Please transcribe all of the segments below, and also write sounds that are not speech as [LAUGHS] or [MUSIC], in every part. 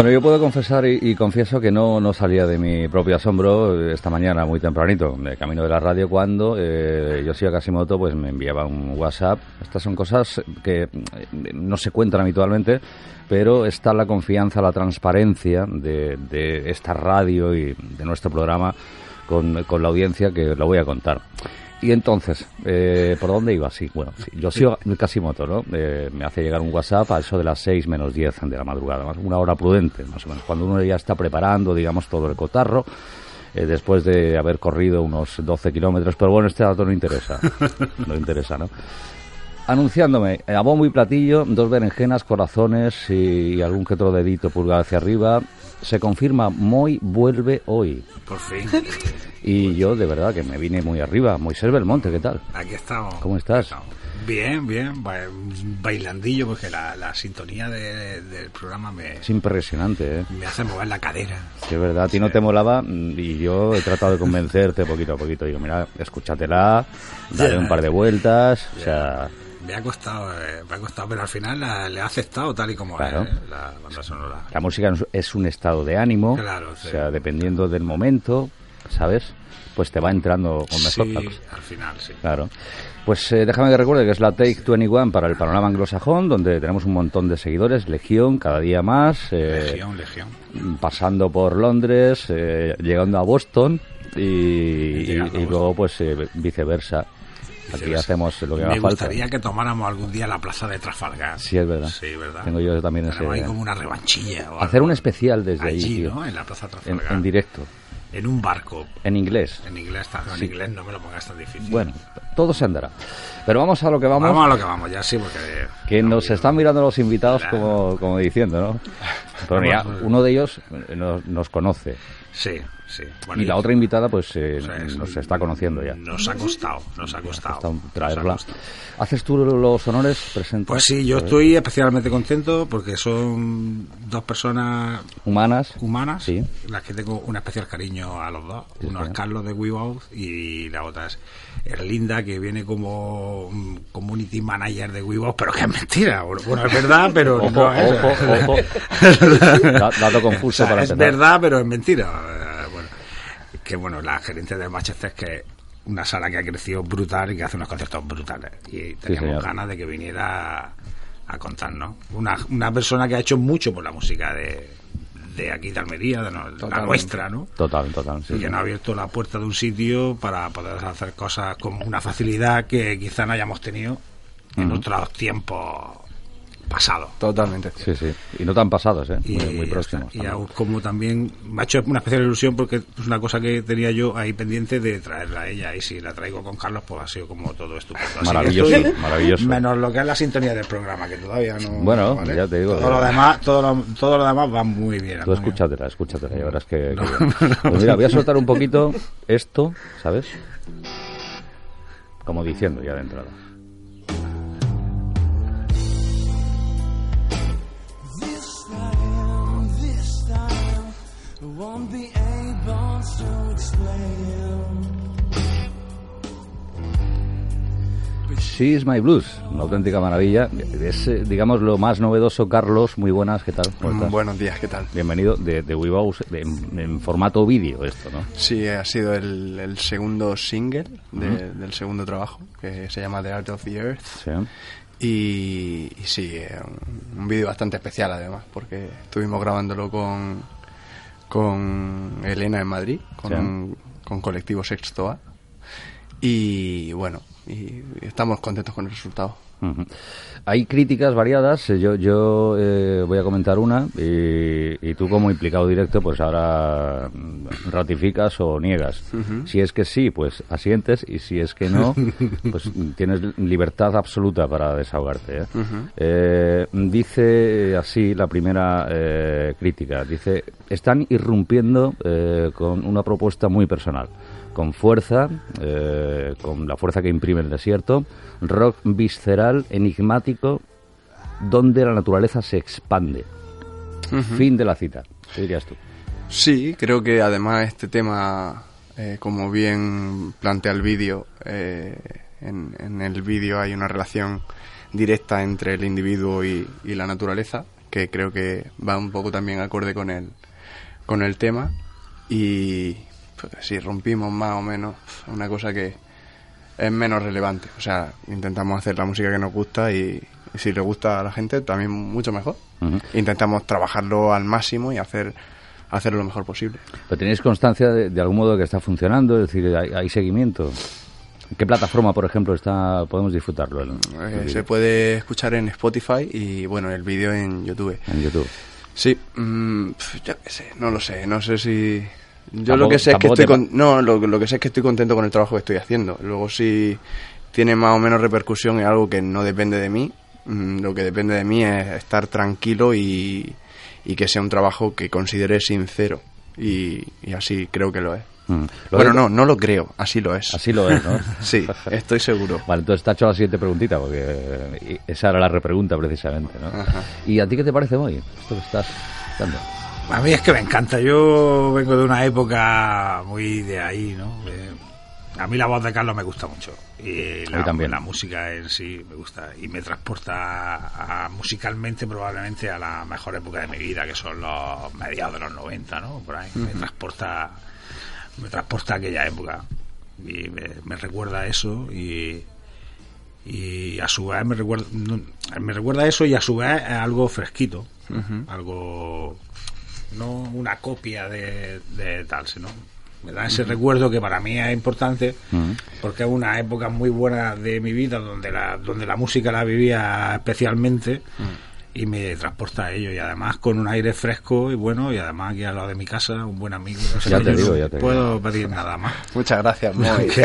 Bueno, yo puedo confesar y, confieso que no, no salía de mi propio asombro esta mañana muy tempranito, de camino de la radio, cuando eh, Yoshio Kasimoto pues, me enviaba un WhatsApp. Estas son cosas que eh, no se cuentan habitualmente, pero está la confianza, la transparencia de, de esta radio y de nuestro programa con, con la audiencia que lo voy a contar. Y entonces, eh, ¿por dónde iba? Sí, bueno, sí, Yoshio Kasimoto, ¿no? Eh, me hace llegar un WhatsApp a eso de las 6 menos 10 de la madrugada, más una hora prudente, más o menos, cuando uno ya está preparando, digamos, todo el cotarro, eh, después de haber corrido unos 12 kilómetros, pero bueno, este dato no interesa, no interesa, ¿no? Anunciándome eh, a bombo y platillo, dos berenjenas, corazones y, algún que otro dedito pulgar hacia arriba. Se confirma, Moy vuelve hoy. Por fin. Y yo, de verdad, que me vine muy arriba. Moisés Belmonte, ¿qué tal? Aquí estamos. ¿Cómo estás? Estamos. Bien, bien. ba- Bailandillo, porque la, la sintonía de- del programa me, Es impresionante, ¿eh? me hace mover la cadera. Es verdad, a ti no te molaba y yo he tratado de convencerte poquito a poquito. Digo, mira, escúchatela, dale un par de vueltas, o sea, Me ha costado, eh, ha costado, pero al final la- le ha aceptado tal y como Claro. es eh, la banda sonora. la música es un estado de ánimo, Claro, sí. o sea, dependiendo del momento, ¿sabes? Pues te va entrando con mejor Sí, cosa. al final, sí. Claro. Pues eh, déjame que recuerde que es la Take 21 para el panorama anglosajón, donde tenemos un montón de seguidores, Legión, cada día más, eh, Legión, legión. pasando por Londres, eh, llegando a Boston y, y- luego pues eh, viceversa. Aquí Viceversa. hacemos lo que Me haga falta. gustaría que tomáramos algún día la plaza de Trafalgar. Sí, es verdad. Sí, verdad. Tengo yo también ese- ahí como una revanchilla. o Hacer un especial desde Allí, allí, tío. ¿no? En la plaza de En, Trafalgar. en directo, En un barco. en inglés. En inglés, en Sí. inglés no me lo pongas tan difícil. Bueno, todo se andará. Pero vamos a lo que vamos, vamos, a lo que vamos, ya sí, porque... que nos no, están mirando los invitados Claro. como, como diciendo, ¿no? [LAUGHS] Pero mira, uno de ellos eh, nos, nos conoce Sí, sí. Bueno, y la otra invitada pues eh, o sea, es- nos está conociendo ya. Nos ha costado, nos ha costado. Está nos ha traerla. costado. ¿Haces tú los honores? Presenta. Pues sí, yo estoy especialmente contento porque son dos personas Humanas. humanas, Sí. las que tengo un especial cariño a los dos. Sí, Uno es. Carlos de WeWow y la otra es Erlinda, que viene como mm, community manager de WeWow, pero que es mentira. Bueno, es verdad, pero Ojo, no es. ojo, [LAUGHS] ojo. [LAUGHS] Da- dato confuso O sea, para es verdad, pero es mentira. Que bueno, la gerente de Manchester es que una sala que ha crecido brutal y que hace unos conciertos brutales. Y teníamos ganas de que viniera a, contarnos. Una, una persona que ha hecho mucho por la música de, de aquí de Almería, de no- la nuestra, ¿no? Total, total. sí, y sí. que nos ha abierto la puerta de un sitio para poder hacer cosas con una facilidad que quizá no hayamos tenido en otros tiempos pasados. Totalmente. Sí, sí. Y no tan pasados, ¿eh? y, Muy, próximos. Y aún como también me ha hecho una especial ilusión porque es una cosa que tenía yo ahí pendiente de traerla a ella y si la traigo con Carlos pues ha sido como todo estupendo Así Maravilloso, estoy- [LAUGHS] maravilloso. menos lo que es la sintonía del programa que todavía no Bueno, ¿vale? ya te digo, todo lo demás todo lo, todo lo demás va muy bien Tú escúchatela, escúchatela, ya verás que... que. [LAUGHS] Pues mira, voy a soltar un poquito esto, ¿sabes? Como diciendo ya de entrada. Won't be able to explain. She is my blues, una auténtica maravilla. Es, eh, digamos, lo más novedoso. Carlos, muy buenas, ¿qué tal? ¿Cómo estás? Buenos días, ¿qué tal? Bienvenido de, de de- en, en formato vídeo esto, ¿no? Sí, ha sido el, el segundo single de- del segundo trabajo, que se llama The Art of the Earth. Sí. Y, y sí, eh, un, un vídeo bastante especial además, porque estuvimos grabándolo con, con Elena en Madrid, con, Sí. con colectivo Sexto A. Y bueno, y estamos contentos con el resultado. Hay críticas variadas. eh, Yo, yo eh, voy a comentar una y, y tú como implicado directo, pues ahora ratificas o niegas. Si es que sí, pues asientes y si es que no, [LAUGHS] pues tienes libertad absoluta para desahogarte. ¿eh? Eh, dice así la primera eh, crítica. Dice, están irrumpiendo con una propuesta muy personal con fuerza, eh, con la fuerza que imprime el desierto, rock visceral, enigmático, donde la naturaleza se expande. Fin de la cita. ¿Qué dirías tú? Sí, creo que además este tema, eh, como bien plantea el vídeo, eh, en, en el vídeo hay una relación directa entre el individuo y, y la naturaleza, que creo que va un poco también acorde con el, con el tema. Y pues, si rompimos más o menos, una cosa que es menos relevante. O sea, intentamos hacer la música que nos gusta y, y si le gusta a la gente, también mucho mejor. Ujú. Intentamos trabajarlo al máximo y hacer hacerlo lo mejor posible. ¿Pero tenéis constancia de, de algún modo que está funcionando? Es decir, ¿hay, hay seguimiento? ¿En qué plataforma, por ejemplo, está podemos disfrutarlo? el- Eh, se puede escuchar en Spotify y bueno, el vídeo en YouTube. en YouTube. Sí, mm, pf, yo qué sé, no lo sé, no sé si... Yo lo que sé es que estoy con- no, lo, lo que sé es que estoy contento con el trabajo que estoy haciendo. Luego si tiene más o menos repercusión es algo que no depende de mí. Mm, Lo que depende de mí es estar tranquilo y, y que sea un trabajo que considere sincero. Y, y así creo que lo es. Mm. Lo Bueno, de- no, no lo creo, así lo es. Así lo es, ¿no? [LAUGHS] Sí, estoy seguro. Vale, entonces te ha hecho la siguiente preguntita, porque esa era la repregunta precisamente, ¿no? Ajá. ¿Y a ti qué te parece hoy? Esto que estás dando. A mí es que me encanta. Yo vengo de una época muy de ahí, ¿no? A mí la voz de Carlos me gusta mucho. Y A la, también. la música en sí me gusta. Y me transporta a- musicalmente probablemente a la mejor época de mi vida, que son los mediados de los 90, ¿no? Por ahí. Me transporta me transporta a aquella época. Y me, me recuerda a eso y y a su vez me recuerda no, me recuerda eso y a su vez es algo fresquito algo no una copia de, de tal sino me da ese recuerdo que para mí es importante Ujú. porque es una época muy buena de mi vida donde la donde la música la vivía especialmente y me transporta a ello y además con un aire fresco y bueno y además aquí al lado de mi casa un buen amigo O sea, Ya te digo, no ya te puedo pedir nada más Muchas gracias, [LAUGHS] Moy. que,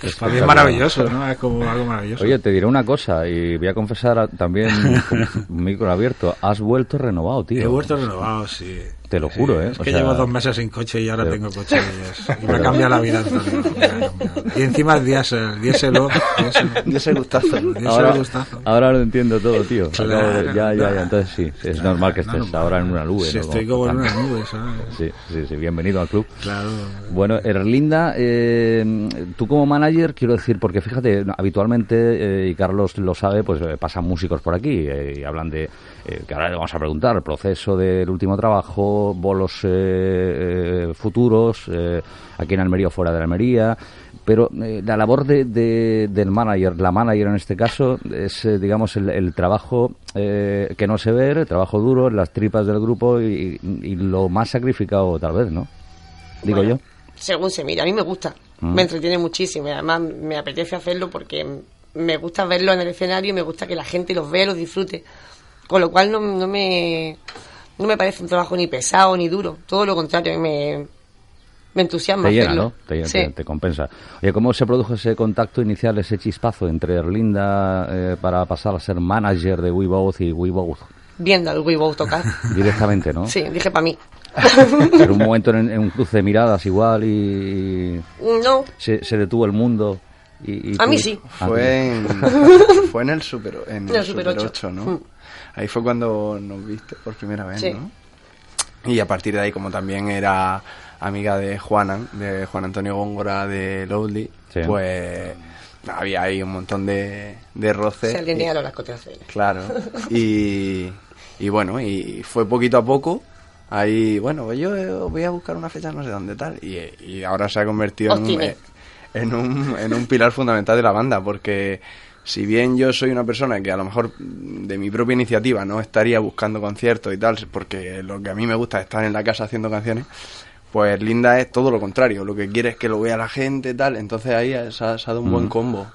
que [LAUGHS] para mí es maravilloso no es como algo maravilloso Oye, te diré una cosa y voy a confesar a- también con [LAUGHS] un micro abierto. Has vuelto renovado, tío. He vuelto renovado, sí. Te lo juro, ¿eh? Es O que sea- llevo dos meses sin coche y ahora Pero- tengo coche y, es- y me ha cambiado la vida. [LAUGHS] Y encima es diésel, diésel, gustazo. Ahora, gustazo. ahora lo entiendo todo, tío. Claro, Acabo de- ya, ya, ya. Entonces sí, es normal que estés no, ahora en una nube. Sí, ¿no? estoy como en una nube, ¿sabes? Sí, sí, sí. Bienvenido al club. Claro. Bueno, Erlinda, eh, tú como manager, quiero decir, porque fíjate, habitualmente, eh, y Carlos lo sabe, pues eh, pasan músicos por aquí eh, y hablan de, eh, que ahora le vamos a preguntar, el proceso del último trabajo, bolos eh, eh, futuros, eh, aquí en Almería o fuera de Almería, pero la labor de, de- del manager, la manager en este caso, es, digamos, el, el trabajo eh, que no se ve, el trabajo duro, las tripas del grupo y, y lo más sacrificado tal vez, ¿no? Digo Bueno, yo. Según se mira, a mí me gusta. Mm. Me entretiene muchísimo. y Además, me apetece hacerlo porque me gusta verlo en el escenario y me gusta que la gente los vea y los disfrute. Con lo cual, no, no me no me parece un trabajo ni pesado ni duro. Todo lo contrario, me, me entusiasma Te llena, hacerlo. ¿no? Te, Sí. te- te compensa. Oye, ¿cómo se produjo ese contacto inicial, ese chispazo entre Erlinda eh, para pasar a ser manager de We Both y We Both? Viendo al Weibo tocar. [LAUGHS] Directamente, ¿no? Sí, dije para mí. [LAUGHS] Pero un momento en, [LAUGHS] en un cruce de miradas igual y No, se, se detuvo el mundo. Y, y A tú- mí sí. Ah, Fue en, fue en el Super, en En el el Super Super 8. 8, ¿no? Mm. Ahí fue cuando nos viste por primera vez, Sí. ¿no? Y a partir de ahí, como también era amiga de Juanan, de Juan Antonio Góngora de Loudly, Sí. pues había ahí un montón de, de roces. se alinearon las cotizaciones. Claro. [LAUGHS] Y, y bueno, y fue poquito a poco. Ahí, bueno, yo eh, voy a buscar una fecha no sé dónde tal. Y, y ahora se ha convertido en un, eh, en, un, en un pilar fundamental de la banda. Porque si bien yo soy una persona que a lo mejor mm, de mi propia iniciativa no estaría buscando conciertos y tal, porque lo que a mí me gusta es estar en la casa haciendo canciones, pues Linda es todo lo contrario. Lo que quiere es que lo vea la gente tal. Entonces ahí se ha, se ha dado un buen combo.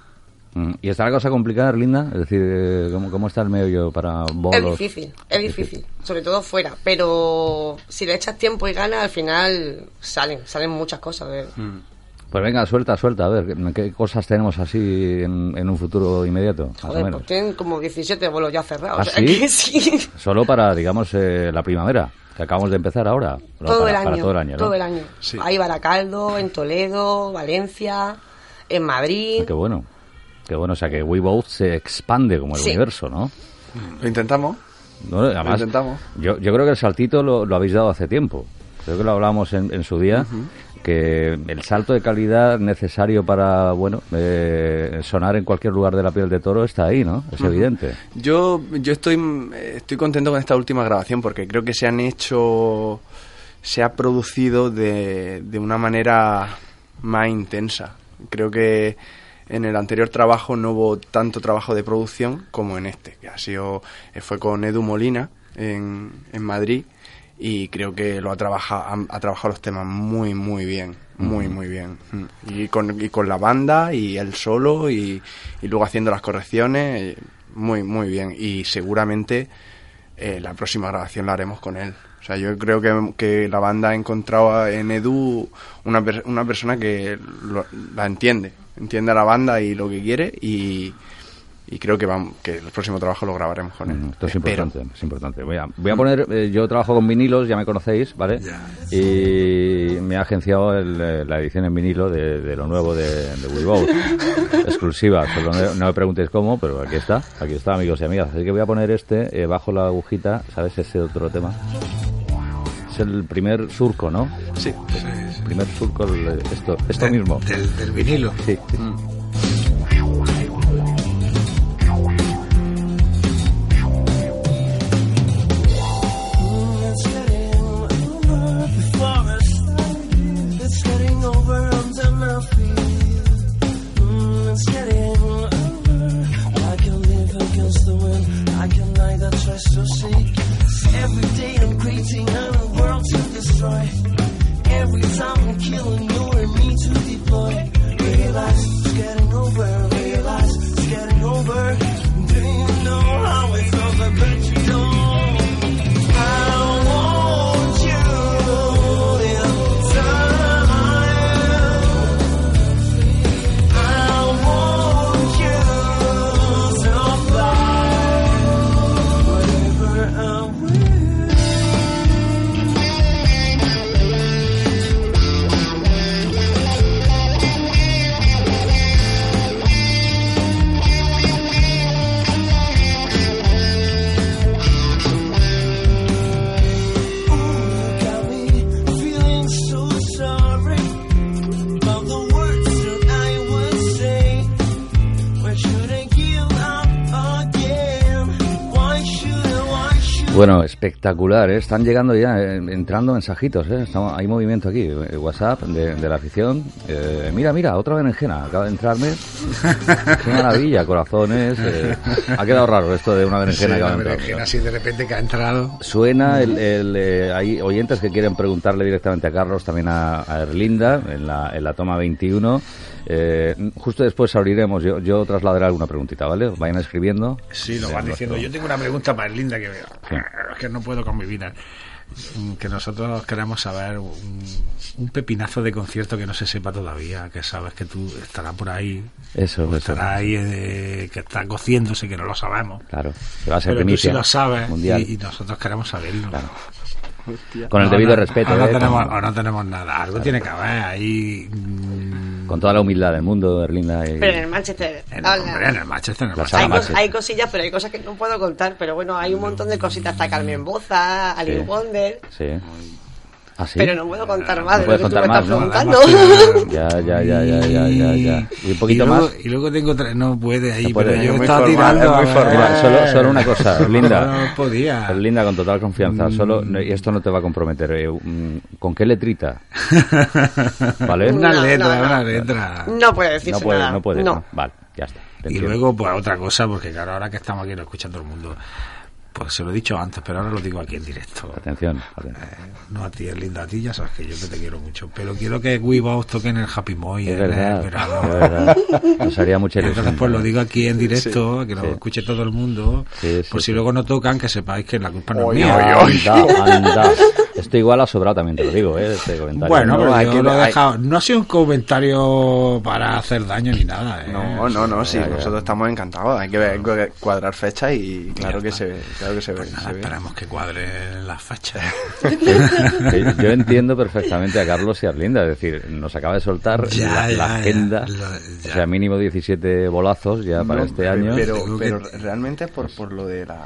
Mm. ¿Y está la cosa complicada, Erlinda? Es decir, eh, ¿cómo, cómo está el medio para Es bolos? difícil, es difícil, sobre todo fuera, pero si le echas tiempo y ganas, al final salen, salen muchas cosas. de- Pues venga, suelta, suelta, a ver, ¿qué, cosas tenemos así en, en un futuro inmediato? Más o Joder, menos. pues tienen como 17 vuelos ya cerrados. ¿Ah, o sea sí? que sí. [LAUGHS] Solo para, digamos, eh, la primavera. que acabamos de empezar ahora. Todo, para, el año, para todo el año. ¿no? todo el año. Sí. Hay Baracaldo, en Toledo, Valencia, en Madrid. Ah, Qué bueno. Qué bueno, o sea que We Both se expande como el Sí. universo, ¿no? Lo intentamos. No, Además, intentamos. Yo, yo creo que el saltito lo, lo habéis dado hace tiempo. Creo que lo hablábamos en, en su día, que el salto de calidad necesario para, bueno, eh, sonar en cualquier lugar de la piel de toro está ahí, ¿no? Es evidente. Yo, yo estoy, estoy contento con esta última grabación porque creo que se han hecho, se ha producido de, de una manera más intensa. Creo que en el anterior trabajo no hubo tanto trabajo de producción como en este, que ha sido, eh, fue con Edu Molina en, en Madrid y creo que lo ha trabajado, ha, ha trabajado los temas muy, muy bien, muy, muy bien. Mm. Y con, y con la banda y él solo y, y luego haciendo las correcciones, muy, muy bien. Y seguramente eh, la próxima grabación la haremos con él. O sea, yo creo que, que la banda ha encontrado en Edu una, una persona que lo- la entiende, entiende a la banda y lo que quiere y, y creo que, vamos, que el próximo trabajo lo grabaremos con él. Mm, Esto es Espero. importante, es importante. Voy a, voy a poner, eh, yo trabajo con vinilos, ya me conocéis, ¿vale? Y me ha agenciado el, eh, la edición en vinilo de, de lo nuevo de, de Both, [LAUGHS] exclusiva. Solo no, no me preguntéis cómo, pero aquí está, aquí está, amigos y amigas. Así que voy a poner este eh, bajo la agujita, ¿sabes? Ese otro tema. Es el primer surco, ¿no? Sí. El primer surco, el- esto, esto mismo. Del, del vinilo. Sí, sí. It's espectacular, ¿eh? están llegando ya, eh, entrando mensajitos, ¿eh? Estamos- hay movimiento aquí, eh, WhatsApp de, de la afición. Eh, mira, mira, otra berenjena, acaba de entrarme. [LAUGHS] Qué maravilla, corazones. eh. Ha quedado raro esto de una Sí, berenjena que la acaba de berenjena así de repente que ha entrado. Suena, el, el, eh, hay oyentes que quieren preguntarle directamente a Carlos, también a, a Erlinda, en la, en la toma 21. Eh, justo después abriremos, yo, yo trasladaré alguna preguntita, ¿vale? Vayan escribiendo. Sí, lo van diciendo. nuestro- Yo tengo una pregunta más linda que Sí. es que no puedo con mi vida. Mm, Que nosotros queremos saber un, un pepinazo de concierto que no se sepa todavía, que sabes que tú estarás por ahí, Eso, eso. estará ahí, eh, que está cociéndose, que no lo sabemos. Claro, que va a ser Pero tú sí lo sabes mundial. y, y nosotros queremos saberlo. Claro. Con el No, debido no, respeto, o no, ¿eh? tenemos, no tenemos nada. Algo tiene que haber ahí. mm, con toda la humildad del mundo, Erlinda. y- Pero en el Manchester. En, habla. hombre, en el Manchester, en el Manchester. hay, Manchester. hay cosillas, pero hay cosas que no puedo contar. Pero bueno, hay un montón de cositas. Está Carmen Boza, Alice Sí. Wonder. Sí. ¿Ah, sí? Pero no puedo contar más de lo que tú estás más, ¿no? preguntando. [LAUGHS] Ya, ya, ya, ya, ya, ya, ya. Y un poquito y luego, más. Y luego tengo otra. No puede ahí, No puede, pero yo estaba tirando. es muy formal. Mira, solo, solo una cosa, Erlinda. [LAUGHS] No podía. Erlinda, con total confianza. Mm. Solo, no, y esto no te va a comprometer. eh, mm, ¿Con qué letrita? [LAUGHS] ¿Vale? Una No, letra, no, no. una letra. No puede decirse No puede, nada. no puede. No. no. Vale, ya está. Y luego, pues otra cosa, porque claro, ahora que estamos aquí, lo escucha todo el mundo. Pues se lo he dicho antes, pero ahora lo digo aquí en directo. Atención. atención. No a ti, es linda, a ti ya sabes que yo que te quiero mucho. Pero quiero que Weebox toquen el Happy Moy. Es en el verdad, verano. es verdad. Nos haría mucha [LAUGHS] ilusión. Entonces, pues lo digo aquí en directo, que lo Sí. escuche todo el mundo. Sí, sí, por si sí. luego no tocan, que sepáis que la culpa no es mía. Anda, anda. Esto igual ha sobrado también, te lo digo, ¿eh? Este comentario. Bueno, No, pero hay yo que- lo he hay- dejado. No ha sido un comentario para hacer daño ni nada. ¿eh? No, no, no, sí, nosotros estamos encantados. Hay que ver- cuadrar fechas y claro que se ve. Claro que se ve. Nada, se ve. esperamos que cuadre las fechas. [LAUGHS] Yo entiendo perfectamente a Carlos y a Arlinda, es decir, nos acaba de soltar Ya, la, ya, la ya. agenda, Lo- o sea, mínimo 17 bolazos ya para No, este año. Pero, pero realmente es por, por lo de la.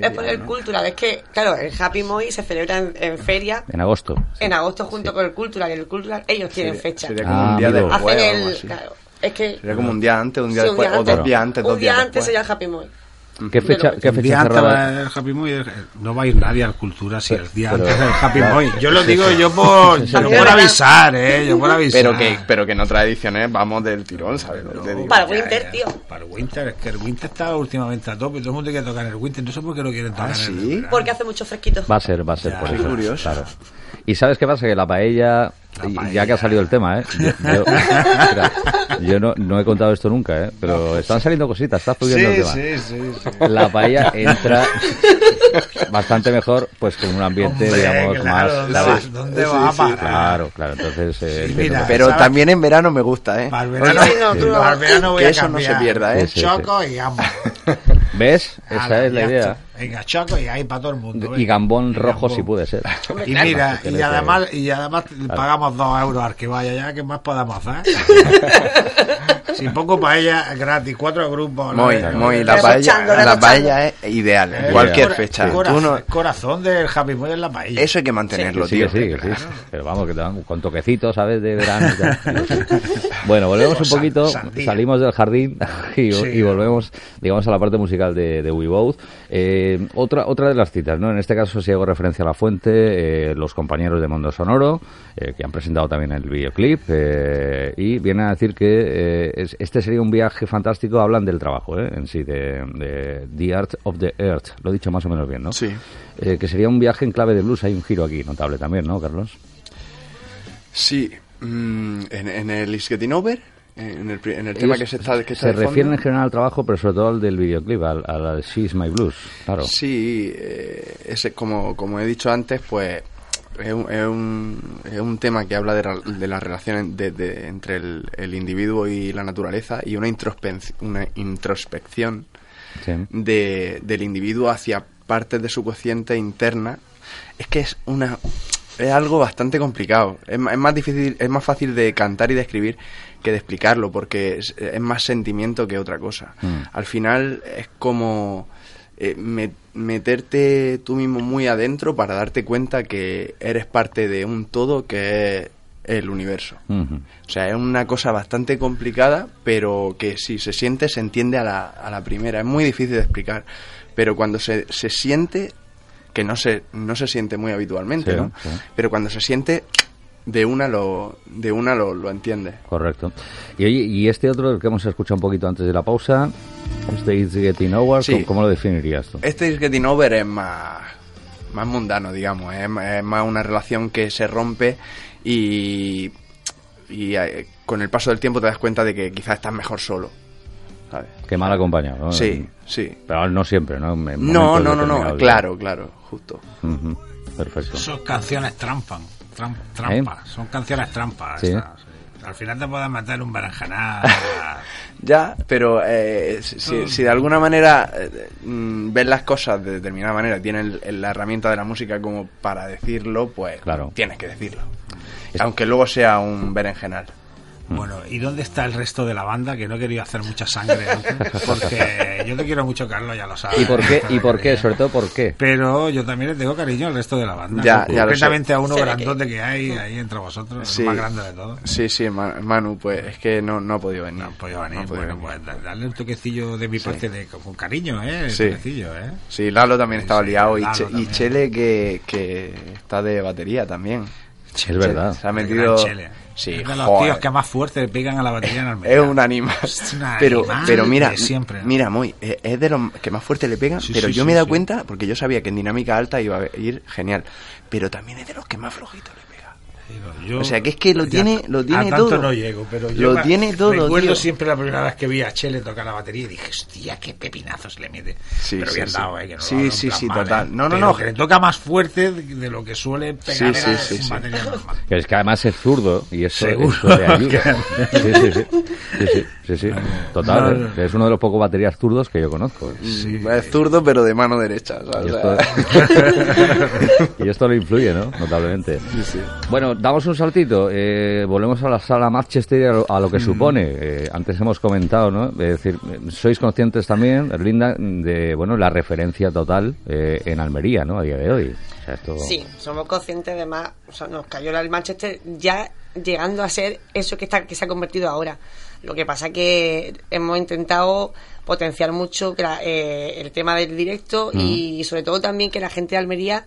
Es por el ¿no? cultural, es que, claro, el Happy Moy se celebra en, en feria En agosto. en agosto junto con el cultural y el cultural ellos tienen Sería- fecha. Sería como Ah, un día después. Hacen el, claro, es que Sería como un día antes, un día sí, después, o antes. dos días antes, un dos día días antes después. sería el Happy Moy. ¿Qué fecha, Pero- qué fecha día antes Happy Moy, no va a ir nadie al Cultura si el día Pero- antes del Happy claro. Moy. Yo lo digo yo por, yo por avisar, ¿eh? Yo por avisar. Pero que, pero que en otras ediciones vamos del tirón, ¿sabes? digo? Para Winter, ya. tío. Para el Winter, es que el Winter está últimamente a tope. Todo el mundo quiere tocar en el Winter. No sé por qué lo quieren tocar en ¿sí? el. Porque hace mucho fresquito. Va a ser, va a ser Ya, por eso. curioso. Claro. Y sabes qué pasa, que la paella, La paella. ya que ha salido el tema, ¿eh? Yo, yo- [LAUGHS] mira, yo no, no he contado esto nunca, ¿eh? Pero están saliendo cositas, está fluyendo el tema. sí, sí, sí. La paella entra [LAUGHS] bastante mejor, pues con un ambiente, Hombre, digamos, claro, más. ¿dónde, va a parar? Claro, claro, entonces. eh, Sí, mira. Pero ¿sabes? también en verano me gusta, ¿eh? Para el verano, Sí, no, tú para el verano voy Que a eso no se pierda, ¿eh? Sí, sí, Choco y gambón. ¿Ves? Esa es la idea. Venga, choco y ahí para todo el mundo. Y venga. gambón Y rojo gambón. si puede ser. [LAUGHS] Y mira, y que- además, y además pagamos dos euros al que vaya ya, ¿qué más podemos hacer? [LAUGHS] si pongo paella gratis, cuatro grupos. Muy, la- muy, la paella, la paella es ideal, en Eh, cualquier cora- fecha. cora- Tú no- corazón del Happy Boy en la paella. eso hay que mantenerlo, Que sí, tío. que sí, que sí. Pero vamos, que te dan con toquecitos, ¿sabes? De verano. [LAUGHS] Bueno, volvemos un poquito, sandía. salimos del jardín [LAUGHS] y, Sí. y volvemos, digamos, a la parte musical de, de We Both. Eh, otra, otra de las citas, ¿no? En este caso, si hago referencia a la fuente, eh, los compañeros de Mundo Sonoro, eh, que han presentado también el videoclip, eh, y vienen a decir que eh, es- este sería un viaje fantástico. Hablan del trabajo, ¿eh? En sí, de, de The Art of the Earth. Lo he dicho más o menos bien, ¿no? Sí. Eh, que sería un viaje en clave de blues. Hay un giro aquí notable también, ¿no, Carlos? Sí, mm, en, en el Is Getting Over, en el, en el tema Ellos que se está, que está se de fondo. refieren en general al trabajo, pero sobre todo al del videoclip, al, a la de She's My Blues, claro. Sí, eh, ese, como, como he dicho antes, pues es un, es un, es un tema que habla de, de las relaciones de- de- entre el, el individuo y la naturaleza y una, una introspección Sí. de, del individuo hacia partes de su cociente interna. Es que es una es algo bastante complicado. Es, es más difícil, es más fácil de cantar y de escribir que de explicarlo, porque es, es más sentimiento que otra cosa. Mm. Al final es como eh, me- meterte tú mismo muy adentro para darte cuenta que eres parte de un todo que es el universo. O sea, es una cosa bastante complicada, pero que si se siente, se entiende a la, a la primera. Es muy difícil de explicar, pero cuando se, se siente, que no se, no se siente muy habitualmente, Sí, ¿no? sí. Pero cuando se siente, de una lo, de una lo, lo entiende. Correcto. Y oye, y este otro que hemos escuchado un poquito antes de la pausa, este It's Getting Over, Sí. ¿cómo, cómo lo definirías tú? Este Is Getting Over es más, más mundano, digamos. Es, más- es más una relación que se rompe y, y eh, con el paso del tiempo te das cuenta de que quizás estás mejor solo. ¿sabes? Qué mal acompañado, ¿no? Sí, sí. Pero no siempre, ¿no? No, no, no, no, claro, claro, justo. Perfecto. Son canciones trampan, tram- trampa, son canciones trampas. Sí. Al final te puedes meter un berenjenal. [LAUGHS] Ya, pero eh, si, si- de alguna manera eh, mm, ves las cosas de determinada manera, tienes la herramienta de la música como para decirlo, pues Claro. tienes que decirlo. Aunque luego sea un berenjenal. Bueno, ¿y dónde está el resto de la banda? Que no he querido hacer mucha sangre antes, [LAUGHS] porque yo te quiero mucho, Carlos, ya lo sabes. ¿Y por qué? ¿Y por qué? [LAUGHS] Sobre todo, ¿por qué? Pero yo también le tengo cariño al resto de la banda. Ya, ya lo Concretamente a uno grandote que hay ahí entre vosotros, Sí. el más grande de todos. Sí, sí, Ma- Manu, pues es que no, no ha podido venir. No han podido venir. No ha podido bueno, venir. pues da- darle un toquecillo de mi parte de, con cariño, ¿eh? Sí. Un toquecillo, ¿eh? Sí, Lalo también Sí, estaba sí, liado y, Lalo Che- y también. Chele que, que está de batería también. Es verdad. Se ha metido... Sí, es de los joder. tíos que más fuerte le pegan a la batería en Almería. Es un animal. [LAUGHS] Pero, animal pero mira, siempre. mira, muy, eh, es de los que más fuerte le pegan, Sí, pero sí, yo sí, me he dado sí. cuenta, porque yo sabía que en dinámica alta iba a ir genial, pero también es de los que más flojito le pega. Yo- O sea, que es que lo ya tiene- lo tiene a tanto todo. no llego, pero Lo yo me- tiene todo, Recuerdo tío. siempre la primera vez que vi a Chele tocar la batería y dije, hostia, qué pepinazos le mete. Sí, pero sí, bien sí. dado, eh, que no Sí, lo sí, sí, mal, total. eh. No, no, Pero no. que le toca más fuerte de, lo que suele pegar Sí, sí, sí, sí. batería normal. Que es que además es zurdo y eso, Seguro. eso le ayuda. Sí, sí, sí. Sí, sí, sí, sí. Total, No, ¿eh? Es uno de los pocos baterías zurdos que yo conozco. Mm, Es zurdo, pero de mano derecha. Y O sea, esto, [LAUGHS] y esto lo influye, ¿no? Notablemente. sí. Bueno, damos un saltito. eh, volvemos a la sala Manchester y a lo, a lo que supone. Eh, antes hemos comentado, ¿no? Es decir, sois conscientes también, Erlinda, de bueno la referencia total eh, en Almería, ¿no? A día de hoy. O sea, esto... Sí, somos conscientes de más. O sea, nos cayó el Manchester ya llegando a ser eso que está que se ha convertido ahora. Lo que pasa que hemos intentado potenciar mucho que la- eh, el tema del directo y sobre todo también que la gente de Almería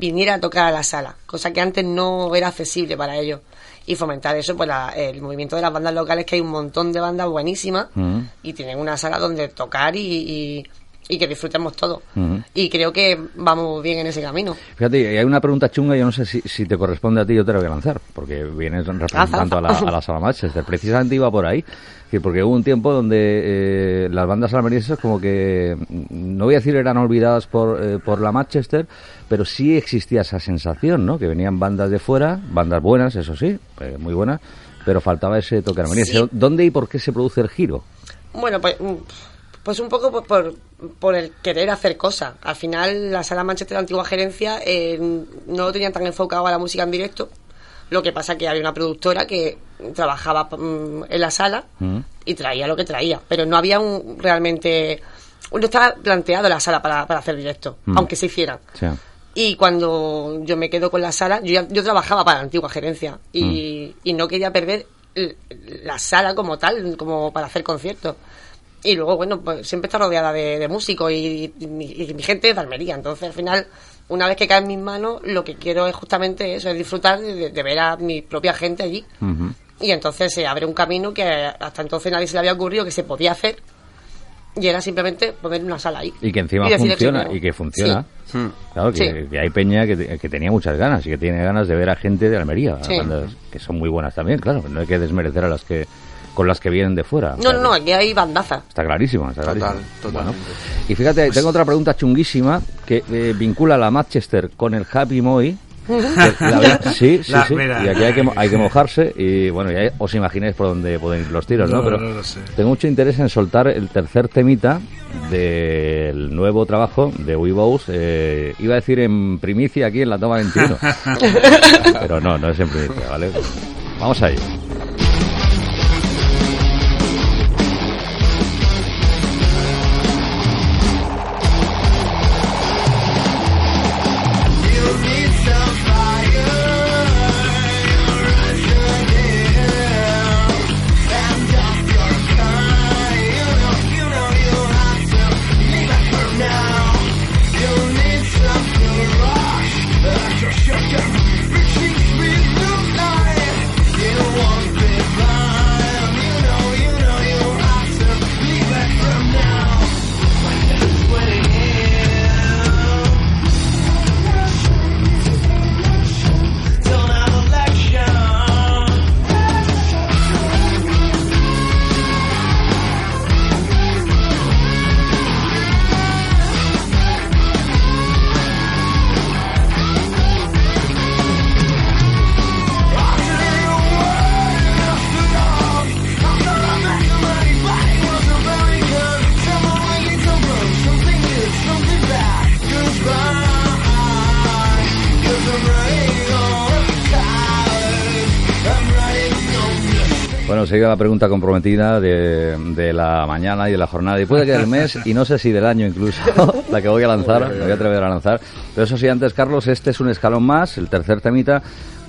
viniera a tocar a la sala, cosa que antes no era accesible para ellos. Y fomentar eso, pues la- el movimiento de las bandas locales, que hay un montón de bandas buenísimas Mm. y tienen una sala donde tocar y, y- y que disfrutemos todo. Y creo que vamos bien en ese camino. Fíjate, hay una pregunta chunga, yo no sé si, si te corresponde a ti, yo te la voy a lanzar, porque vienes representando a la, a la sala Manchester. Precisamente iba por ahí, que porque hubo un tiempo donde eh, las bandas almerienses como que, mm, no voy a decir eran olvidadas por, eh, por la Manchester, pero sí existía esa sensación, ¿no? Que venían bandas de fuera, bandas buenas, eso sí, eh, muy buenas, pero faltaba ese toque almeriense. Sí. ¿Dónde y por qué se produce el giro? Bueno, pues, mm, pues un poco por, por, por el querer hacer cosas. Al final, la sala Manchester de antigua gerencia eh, no lo tenían tan enfocado a la música en directo. Lo que pasa que había una productora que trabajaba mm, en la sala Mm. y traía lo que traía. Pero no había un realmente. No estaba planteado la sala para, para hacer directo, Mm. aunque se hicieran. Y cuando yo me quedo con la sala, yo, ya- yo trabajaba para la antigua gerencia y, y no quería perder la sala como tal, como para hacer conciertos. Y luego, bueno, pues siempre está rodeada de, de músicos y, y mi, y mi gente es de Almería. Entonces, al final, una vez que cae en mis manos, lo que quiero es justamente eso, es disfrutar de, de ver a mi propia gente allí. Y entonces se abre un camino que hasta entonces nadie se le había ocurrido que se podía hacer. Y era simplemente poner una sala ahí. Y que encima funciona, "Eso, y que funciona. Sí. Hmm. Claro, que, Sí. que hay peña que, que tenía muchas ganas y que tiene ganas de ver a gente de Almería, Sí. que son muy buenas también, claro, no hay que desmerecer a las que con las que vienen de fuera. O No, sea no, aquí hay bandaza. Está clarísimo, está Total. Bueno, y fíjate, tengo otra pregunta chunguísima que eh, vincula la Manchester con el Happy Moy. [LAUGHS] La- sí, sí, La- sí. mira. Y aquí hay que, hay que mojarse y bueno, ya os imagináis por dónde pueden ir los tiros, ¿no? No, Pero no lo sé. tengo mucho interés en soltar el tercer temita del nuevo trabajo de Weebows. Eh, iba a decir en primicia aquí en la toma 21. [LAUGHS] Pero no, no es en primicia, ¿vale? Vamos a ello. Bueno, seguida la pregunta comprometida de, de la mañana y de la jornada, y puede que del mes, y no sé si del año incluso, [LAUGHS] la que voy a lanzar, me voy a atrever a lanzar. Pero eso sí, antes, Carlos, este es un escalón más, el tercer temita.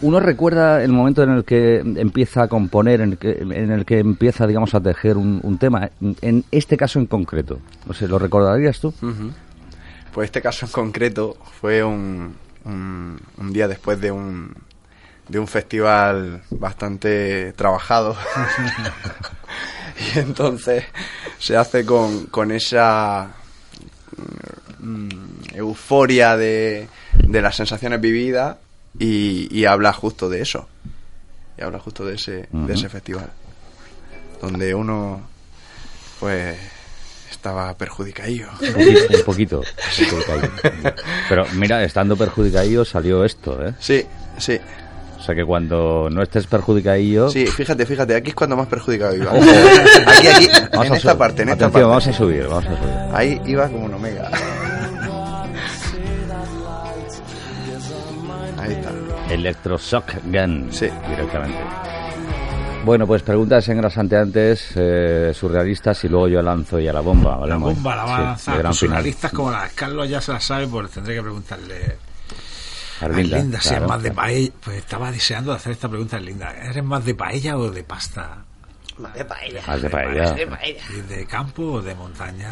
Uno recuerda el momento en el que empieza a componer, en el que, en el que empieza, digamos, a tejer un, un tema, en este caso en concreto. No sé, ¿lo recordarías tú? Ujú. Pues este caso en concreto fue un, un, un día después de un, de un festival bastante trabajado. [LAUGHS] y entonces se hace con, con esa mm, euforia de, de las sensaciones vividas y, y habla justo de eso. y habla justo de ese, de ese festival. Donde uno, pues, estaba perjudicadillo. Un poquito, un [LAUGHS] poquito perjudicadillo. Pero mira, estando perjudicadillo salió esto, ¿eh? Sí, sí, O sea que cuando no estés perjudicadillo... sí, fíjate, fíjate, aquí es cuando más perjudicado iba. Aquí, aquí, Vamos en a esta parte, en esta Atención, parte. vamos a subir, vamos a subir. Ahí iba como un omega. Ahí está. Electroshock Gun. Sí. Directamente. Bueno, pues preguntas engrasanteantes, eh, surrealistas y luego yo lanzo ya la bomba, ¿vale? La bomba la va sí, a lanzar. surrealistas como las Carlos ya se las sabe, pues tendré que preguntarle Arlinda, Linda si claro, es más de paella. Pues estaba deseando hacer esta pregunta a Linda. ¿Eres más de paella o de pasta? Más de paella. Más de paella. Más de paella. ¿Y de campo o de montaña?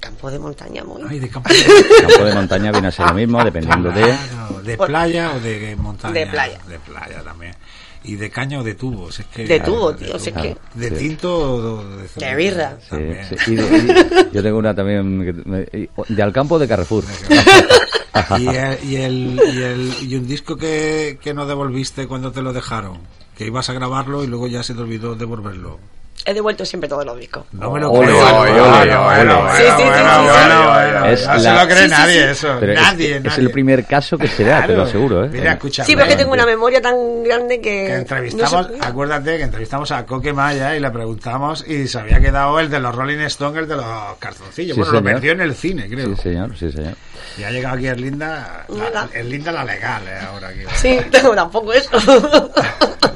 Campo de montaña, muy. Ay, de campo. [LAUGHS] de- Campo de montaña viene a ser lo mismo, dependiendo de... Claro, ¿De playa o de montaña? De playa. De playa también. ¿Y de caña o de tubos? Es que, De tubo, tío, si es que- ¿De Sí. tinto o de, De birra. Sí, También. sí. Y de- y yo tengo una también que me- y- de Alcampo de Carrefour. Y, el, y, el, y, el- y un disco que, que no devolviste cuando te lo dejaron. Que ibas a grabarlo y luego ya se te olvidó devolverlo. He devuelto siempre todos los discos. No me lo creo. Sí, sí, sí, No se lo cree Sí, sí, nadie eso. Pero es- nadie, es, el primer caso que se da, te lo aseguro, ¿eh? Mira, escucha. Sí, pero es que Vale. tengo una memoria tan grande que. que entrevistamos, acuérdate que entrevistamos a Coque Maya y le preguntamos y se había quedado el de los Rolling Stones, el de los cartoncillos. Sí, bueno, lo perdió en el cine, creo. Sí, señor, sí, señor. Y ha llegado aquí Erlinda. Erlinda la legal, eh, ahora aquí. Sí, [LAUGHS] tengo tampoco eso. [LAUGHS]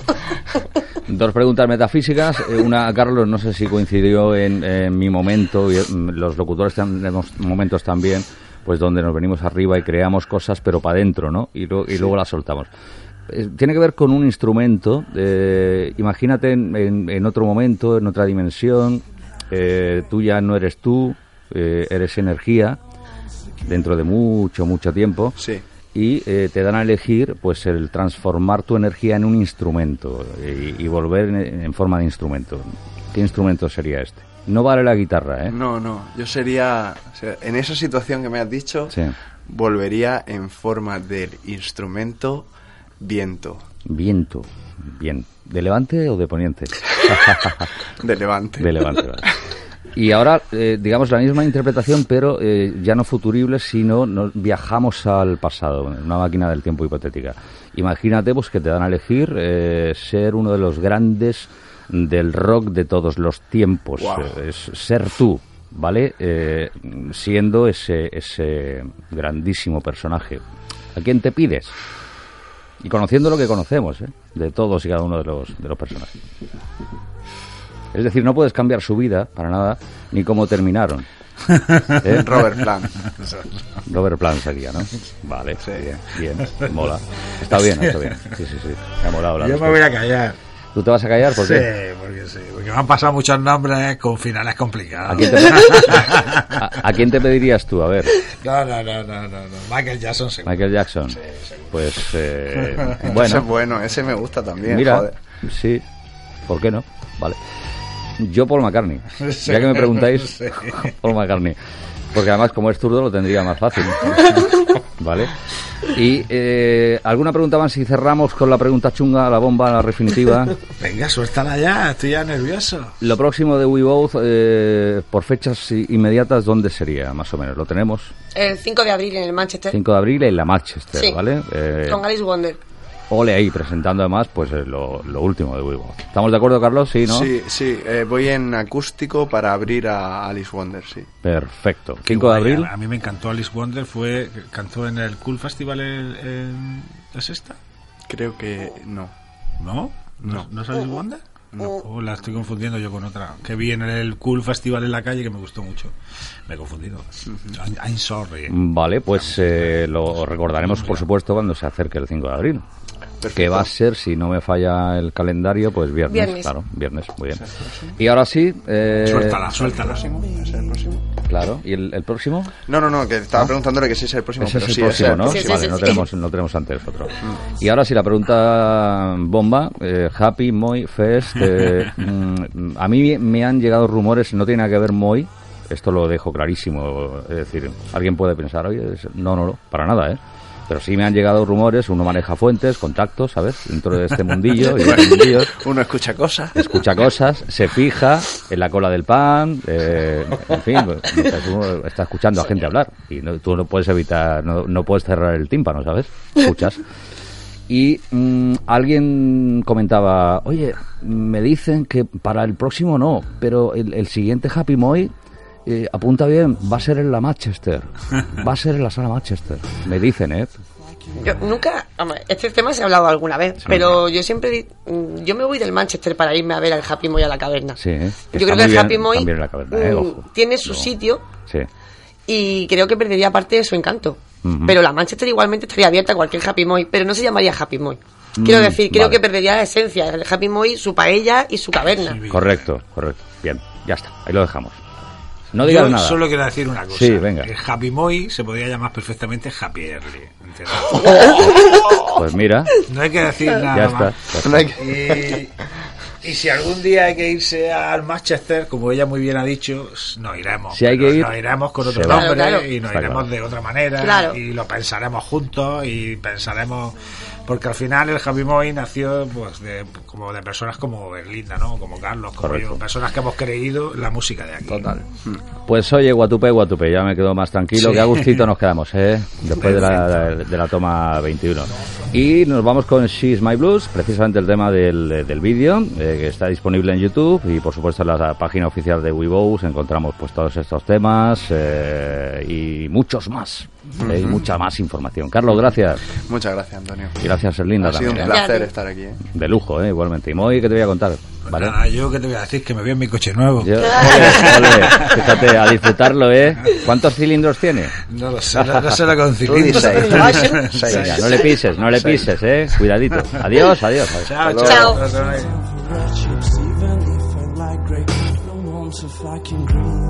Dos preguntas metafísicas. Eh, Una, Carlos, no sé si coincidió en, en mi momento, y mm, los locutores tenemos momentos también, pues donde nos venimos arriba y creamos cosas, pero para adentro, ¿no? Y, lo- y luego las soltamos. Eh, Tiene que ver con un instrumento. eh, imagínate en, en- en otro momento, en otra dimensión. eh, tú ya no eres tú, eh, eres energía dentro de mucho, mucho tiempo Sí. Y eh, te dan a elegir pues el transformar tu energía en un instrumento eh, y, y volver en, en forma de instrumento. ¿Qué instrumento sería este? No vale la guitarra, ¿eh? No, no, yo sería, o sea, en esa situación que me has dicho, Sí. volvería en forma del instrumento viento, Viento. Bien. ¿De levante o de poniente? [LAUGHS] de levante. De levante, vale. Y ahora, eh, digamos, la misma interpretación, pero eh, ya no futurible, sino nos viajamos al pasado, en una máquina del tiempo hipotética. Imagínate pues, que te dan a elegir eh, ser uno de los grandes del rock de todos los tiempos. Guau. Eh, es ser tú, ¿vale? Eh, siendo ese, ese grandísimo personaje. ¿A quién te pides? Y conociendo lo que conocemos, ¿eh? de todos y cada uno de los, de los personajes. Es decir, no puedes cambiar su vida para nada, ni cómo terminaron. [LAUGHS] ¿Eh? Robert Plant. Robert Plant sería, ¿no? Vale, Sí. bien, bien, mola. Está bien, está bien. Sí, sí, sí. Me ha molado la Yo me voy a callar. ¿Tú te vas a callar? ¿Por sí, qué? porque sí. Porque me han pasado muchos nombres con finales complicados. ¿A quién, te, [LAUGHS] a, a quién te pedirías tú? A ver, No, no, no, no, no, no. Michael Jackson seguro. Michael Jackson. Pues, eh, [LAUGHS] Ese bueno, es bueno, ese me gusta también. mira, joder. sí, ¿por qué no? Vale. Yo Paul McCartney. Sí. [LAUGHS] Ya que me preguntáis, Sí. [LAUGHS] Paul McCartney. Porque además, como es zurdo, lo tendría más fácil. [LAUGHS] ¿Vale? Y eh, alguna pregunta más y cerramos con la pregunta chunga, la bomba, la definitiva. Venga, suéltala ya, estoy ya nervioso. Lo próximo de We Both, eh, por fechas inmediatas, ¿dónde sería? Más o menos. Lo tenemos El 5 de abril en el Manchester. 5 de abril en la Manchester, Sí. ¿vale? Eh, Con Alice Wonder. Ole ahí, presentando además pues eh, lo, lo último de Both. ¿Estamos de acuerdo, Carlos? Sí, ¿no? Sí, sí, eh, voy en acústico para abrir a Alice Wonder, sí. Perfecto. Qué 5 de abril. A, a mí me encantó Alice Wonder, fue cantó en el Cool Festival en, en- ¿es esta? Creo que no. ¿No? ¿No, No. ¿no es Alice Wonder? No, Oh, la estoy confundiendo yo con otra que vi en el Cool Festival en la calle que me gustó mucho. Me he confundido. I'm, I'm sorry. Vale, pues eh, lo recordaremos, por supuesto, cuando se acerque el 5 de abril. Que va a ser, si no me falla el calendario, pues viernes. Viernes. Claro, viernes, muy bien. Y ahora sí. Eh, Suéltala, suéltala. ¿Próximo? ¿Es el próximo? Claro. ¿Y el, el próximo? No, no, no, que estaba preguntándole que si es el próximo. Ese es el sí, próximo, ¿no? Sí, sí, vale, sí, no. Tenemos, no tenemos antes otro. Y ahora sí, la pregunta bomba. eh, Happy, Moy, Fest. eh, [LAUGHS] mm, a mí me han llegado rumores, no tiene nada que ver Moy. Esto lo dejo clarísimo. Es decir, alguien puede pensar, oye, no, no, no, para nada, ¿eh? Pero sí me han llegado rumores, uno maneja fuentes, contactos, ¿sabes? Dentro de este mundillo [LAUGHS] y los mundillos. Uno escucha cosas. Escucha cosas, se fija en la cola del pan, eh, en fin, pues, uno está escuchando a gente hablar y no- tú no puedes evitar, no, no puedes cerrar el tímpano, ¿sabes? Escuchas. Y mm, alguien comentaba, oye, me dicen que para el próximo no, pero el, el siguiente Happy Moy eh, apunta bien, va a ser en la Manchester, va a ser en la sala Manchester. Me dicen, ¿eh? Yo nunca, este tema se ha hablado alguna vez, pero yo siempre, mm, yo me voy del Manchester para irme a ver al Happy Moy a la caverna. Sí, Yo creo que el Happy Moy caverna, ¿eh? mm, tiene su No. sitio Sí. y creo que perdería parte de su encanto. Pero la Manchester igualmente estaría abierta a cualquier Happy Moy, pero no se llamaría Happy Moy. Quiero Mm, decir, creo vale. que perdería la esencia. El Happy Moy, su paella y su caverna. Correcto, correcto. Bien, ya está, ahí lo dejamos. No digas Yo nada. solo quiero decir una cosa. Sí, venga. El Happy Moy se podría llamar perfectamente Happy Early. [LAUGHS] Pues mira, No hay que decir nada ya está. más. ya está. Y, y si algún día hay que irse al Manchester, como ella muy bien ha dicho, nos iremos. Si hay que ir, nos iremos con otro nombre Claro, claro. y nos Está iremos claro. de otra manera Claro. y lo pensaremos juntos y pensaremos porque al final el Happy Moy nació pues de como de personas como Berlinda, ¿no? Como Carlos, como Correcto. yo, personas que hemos creído la música de aquí. Total. Pues oye, Guatupe, Guatupe, ya me quedo más tranquilo. Sí. Que a gustito nos quedamos, ¿eh? [LAUGHS] Después de la, de la toma 21. Y nos vamos con She's My Blues, precisamente el tema del, del vídeo, eh, que está disponible en YouTube y por supuesto en la página oficial de Weebows encontramos pues todos estos temas eh, y muchos más. Eh, y mucha más información. Carlos, gracias. Muchas gracias, Antonio. Y gracias, Erlinda, Ha sido un también. ¿eh? placer Gracias. estar aquí. ¿eh? De lujo, ¿eh? igualmente. Y Moy, ¿qué te voy a contar? ¿Vale? nada, yo que te voy a decir que me veo en mi coche nuevo. Yo- ole, ole, fíjate, a disfrutarlo, ¿eh? ¿Cuántos cilindros tiene? No lo sé, no, no sé lo seis. Seis. [LAUGHS] Venga, no le pises, no le pises, ¿eh? Cuidadito. Adiós, adiós. Chao, Hasta chao. luego. chao.